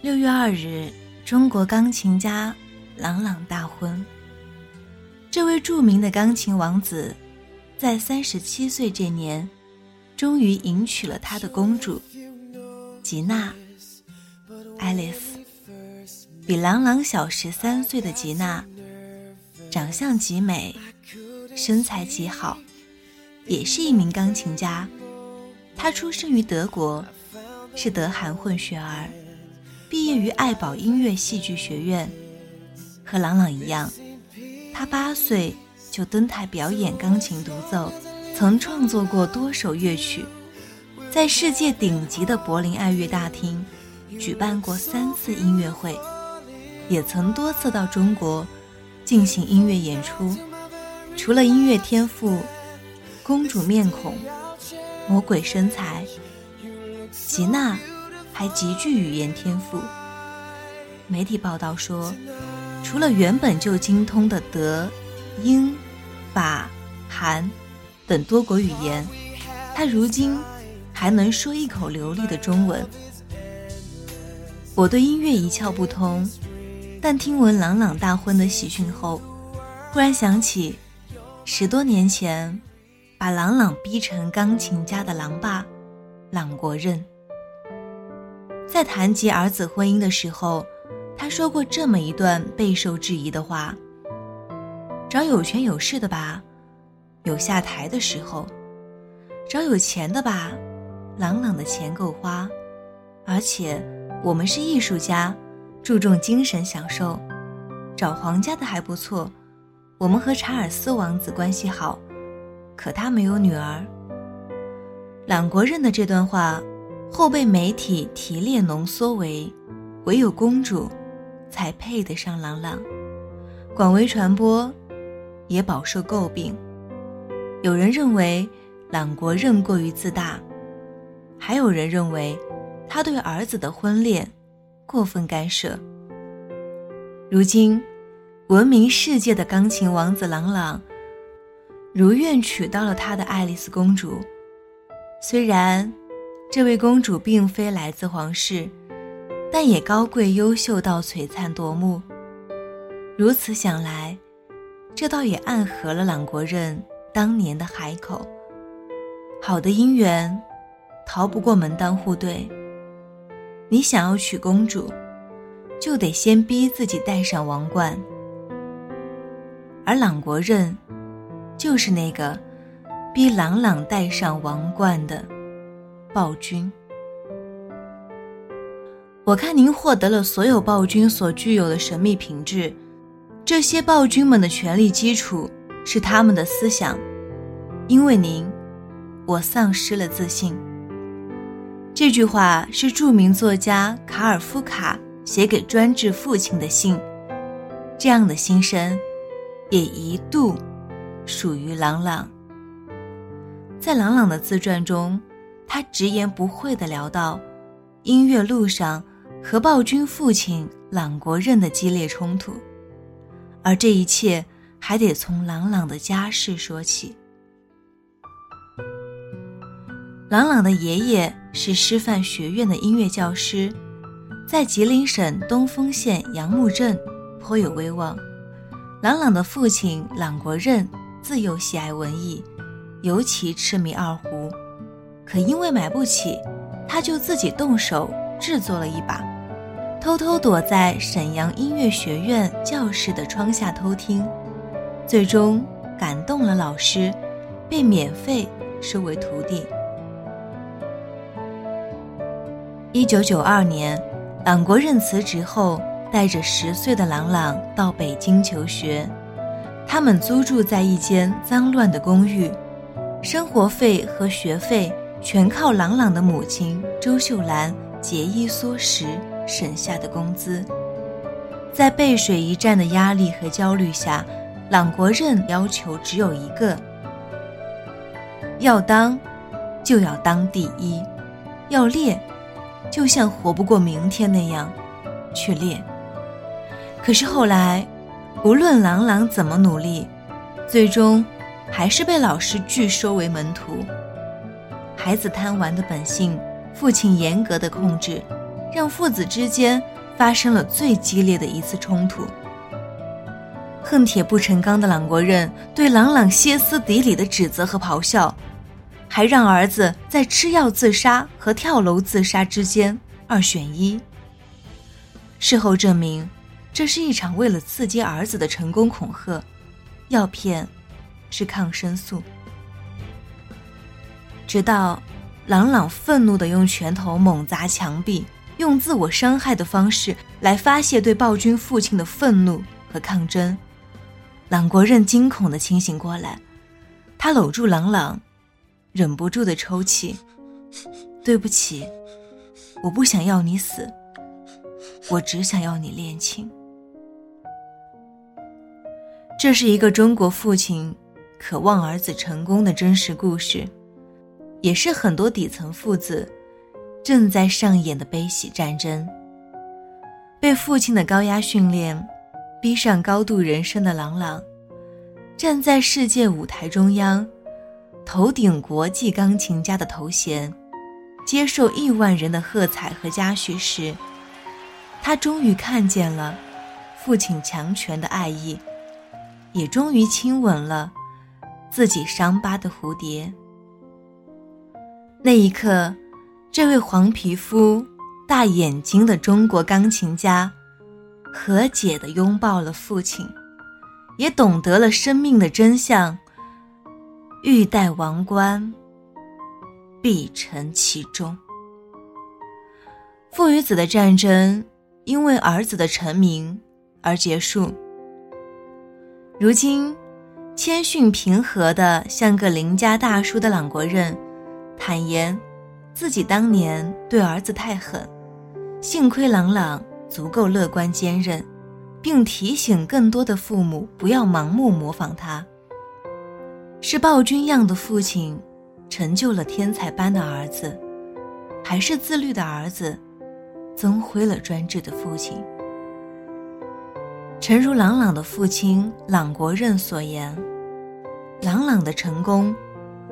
六月二日，中国钢琴家郎朗大婚。这位著名的钢琴王子，在三十七岁这年，终于迎娶了他的公主吉娜·爱丽丝。比郎朗小十三岁的吉娜，长相极美，身材极好，也是一名钢琴家。她出生于德国，是德韩混血儿。毕业于爱宝音乐戏剧学院，和朗朗一样，他八岁就登台表演钢琴独奏，曾创作过多首乐曲，在世界顶级的柏林爱乐大厅举办过三次音乐会，也曾多次到中国进行音乐演出。除了音乐天赋、公主面孔、魔鬼身材，吉娜。还极具语言天赋。媒体报道说，除了原本就精通的德、英、法、韩等多国语言，他如今还能说一口流利的中文。我对音乐一窍不通，但听闻朗朗大婚的喜讯后，忽然想起十多年前把朗朗逼成钢琴家的郎爸朗国任。在谈及儿子婚姻的时候，他说过这么一段备受质疑的话：“找有权有势的吧，有下台的时候；找有钱的吧，朗朗的钱够花，而且我们是艺术家，注重精神享受。找皇家的还不错，我们和查尔斯王子关系好，可他没有女儿。”朗国任的这段话。后被媒体提炼浓缩为，唯有公主，才配得上朗朗，广为传播，也饱受诟病。有人认为朗国任过于自大，还有人认为他对儿子的婚恋过分干涉。如今，闻名世界的钢琴王子朗朗，如愿娶到了他的爱丽丝公主，虽然。这位公主并非来自皇室，但也高贵优秀到璀璨夺目。如此想来，这倒也暗合了朗国任当年的海口：好的姻缘，逃不过门当户对。你想要娶公主，就得先逼自己戴上王冠。而朗国任，就是那个逼朗朗戴上王冠的。暴君，我看您获得了所有暴君所具有的神秘品质。这些暴君们的权力基础是他们的思想。因为您，我丧失了自信。这句话是著名作家卡尔夫卡写给专制父亲的信。这样的心声，也一度属于朗朗。在朗朗的自传中。他直言不讳地聊到，音乐路上和暴君父亲朗国任的激烈冲突，而这一切还得从朗朗的家世说起。朗朗的爷爷是师范学院的音乐教师，在吉林省东丰县杨木镇颇有威望。朗朗的父亲朗国任自幼喜爱文艺，尤其痴迷二胡。可因为买不起，他就自己动手制作了一把，偷偷躲在沈阳音乐学院教室的窗下偷听，最终感动了老师，被免费收为徒弟。一九九二年，党国任辞职后，带着十岁的朗朗到北京求学，他们租住在一间脏乱的公寓，生活费和学费。全靠朗朗的母亲周秀兰节衣缩食省下的工资，在背水一战的压力和焦虑下，朗国任要求只有一个：要当，就要当第一；要练，就像活不过明天那样去练。可是后来，无论朗朗怎么努力，最终还是被老师拒收为门徒。孩子贪玩的本性，父亲严格的控制，让父子之间发生了最激烈的一次冲突。恨铁不成钢的朗国任对朗朗歇斯底里的指责和咆哮，还让儿子在吃药自杀和跳楼自杀之间二选一。事后证明，这是一场为了刺激儿子的成功恐吓，药片是抗生素。直到朗朗愤怒地用拳头猛砸墙壁，用自我伤害的方式来发泄对暴君父亲的愤怒和抗争。朗国任惊恐地清醒过来，他搂住朗朗，忍不住地抽泣：“对不起，我不想要你死，我只想要你练琴。”这是一个中国父亲渴望儿子成功的真实故事，也是很多底层父子正在上演的悲喜战争。被父亲的高压训练。逼上高度人生的朗朗，站在世界舞台中央，头顶国际钢琴家的头衔，接受亿万人的喝彩和嘉许时，他终于看见了父亲强权的爱意，也终于亲吻了自己伤疤的蝴蝶。那一刻，这位黄皮肤、大眼睛的中国钢琴家。和解的拥抱了父亲，也懂得了生命的真相。欲戴王冠，必承其重。父与子的战争因为儿子的成名而结束。如今，谦逊平和的像个邻家大叔的朗国任，坦言自己当年对儿子太狠，幸亏朗朗。足够乐观坚韧，并提醒更多的父母不要盲目模仿他。是暴君样的父亲，成就了天才般的儿子，还是自律的儿子，增辉了专制的父亲？诚如朗朗的父亲朗国任所言，朗朗的成功，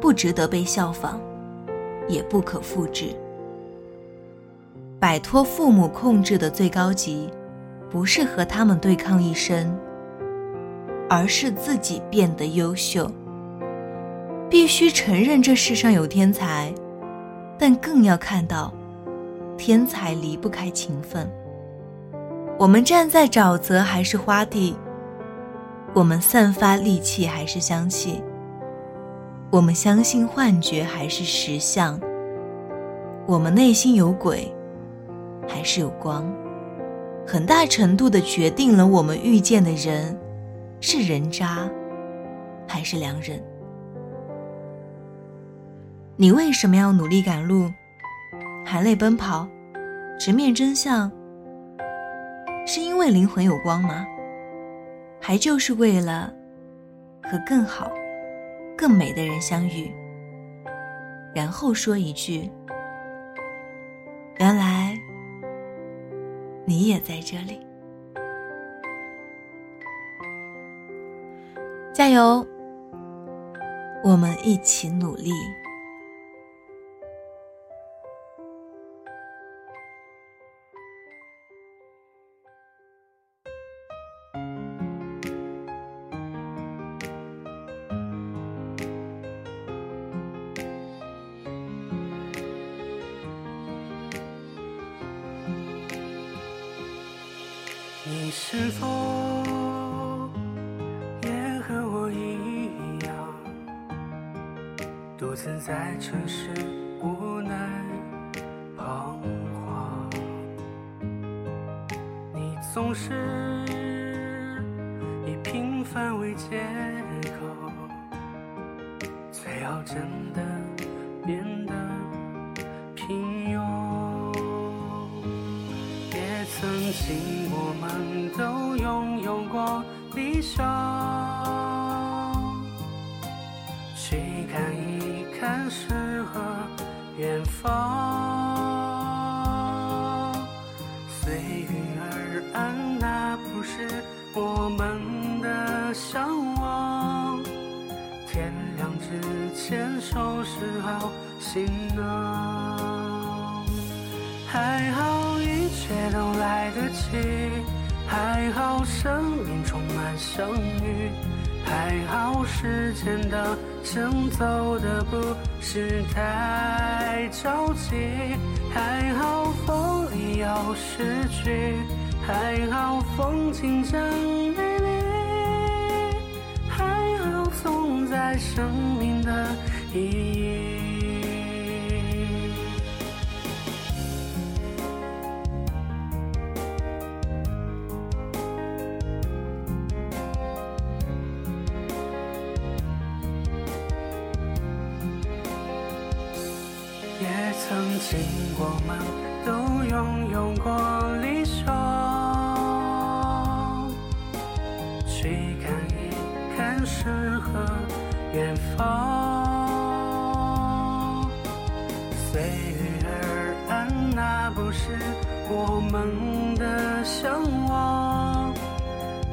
不值得被效仿，也不可复制。摆脱父母控制的最高级，不是和他们对抗一生，而是自己变得优秀。必须承认这世上有天才，但更要看到，天才离不开勤奋。我们站在沼泽还是花地？我们散发戾气还是香气？我们相信幻觉还是实相？我们内心有鬼？还是有光，很大程度的决定了我们遇见的人是人渣还是良人。你为什么要努力赶路，含泪奔跑，直面真相？是因为灵魂有光吗？还就是为了和更好、更美的人相遇，然后说一句：原来。你也在这里，加油！我们一起努力。是否也和我一样，独自在城市无奈彷徨？你总是以平凡为借口，最好真的变得也曾经。我们都拥有过理想，去看一看诗和远方。随遇而安，那不是我们的向往。天亮之前收拾好行囊，还好。切都来得及，还好生命充满相遇，还好时间的行走的不是太着急，还好风里有诗句，还好风景真美丽，还好总在生命的意。去看一看诗和远方。随遇而安，那不是我们的向往。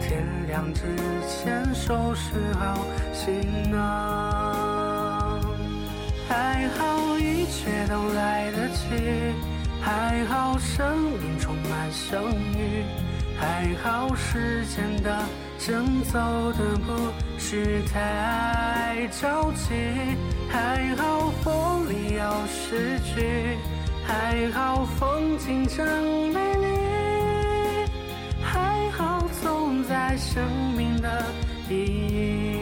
天亮之前收拾好行囊，还好一切都来得及，还好生命充满相遇，还好时间的行走的不是太着急，还好风里有诗句，还好风景真美丽，还好总在生命的意义，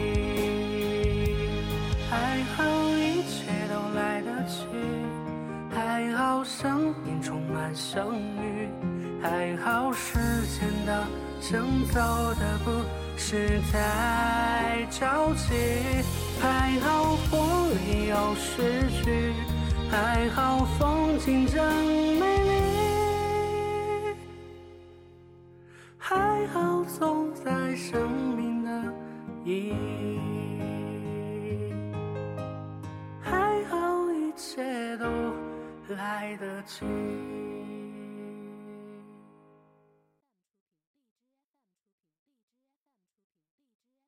还好一切都来得及，还好生命充满相遇，还好时间的行走的不是太着急，还好风里有诗句，还好风景真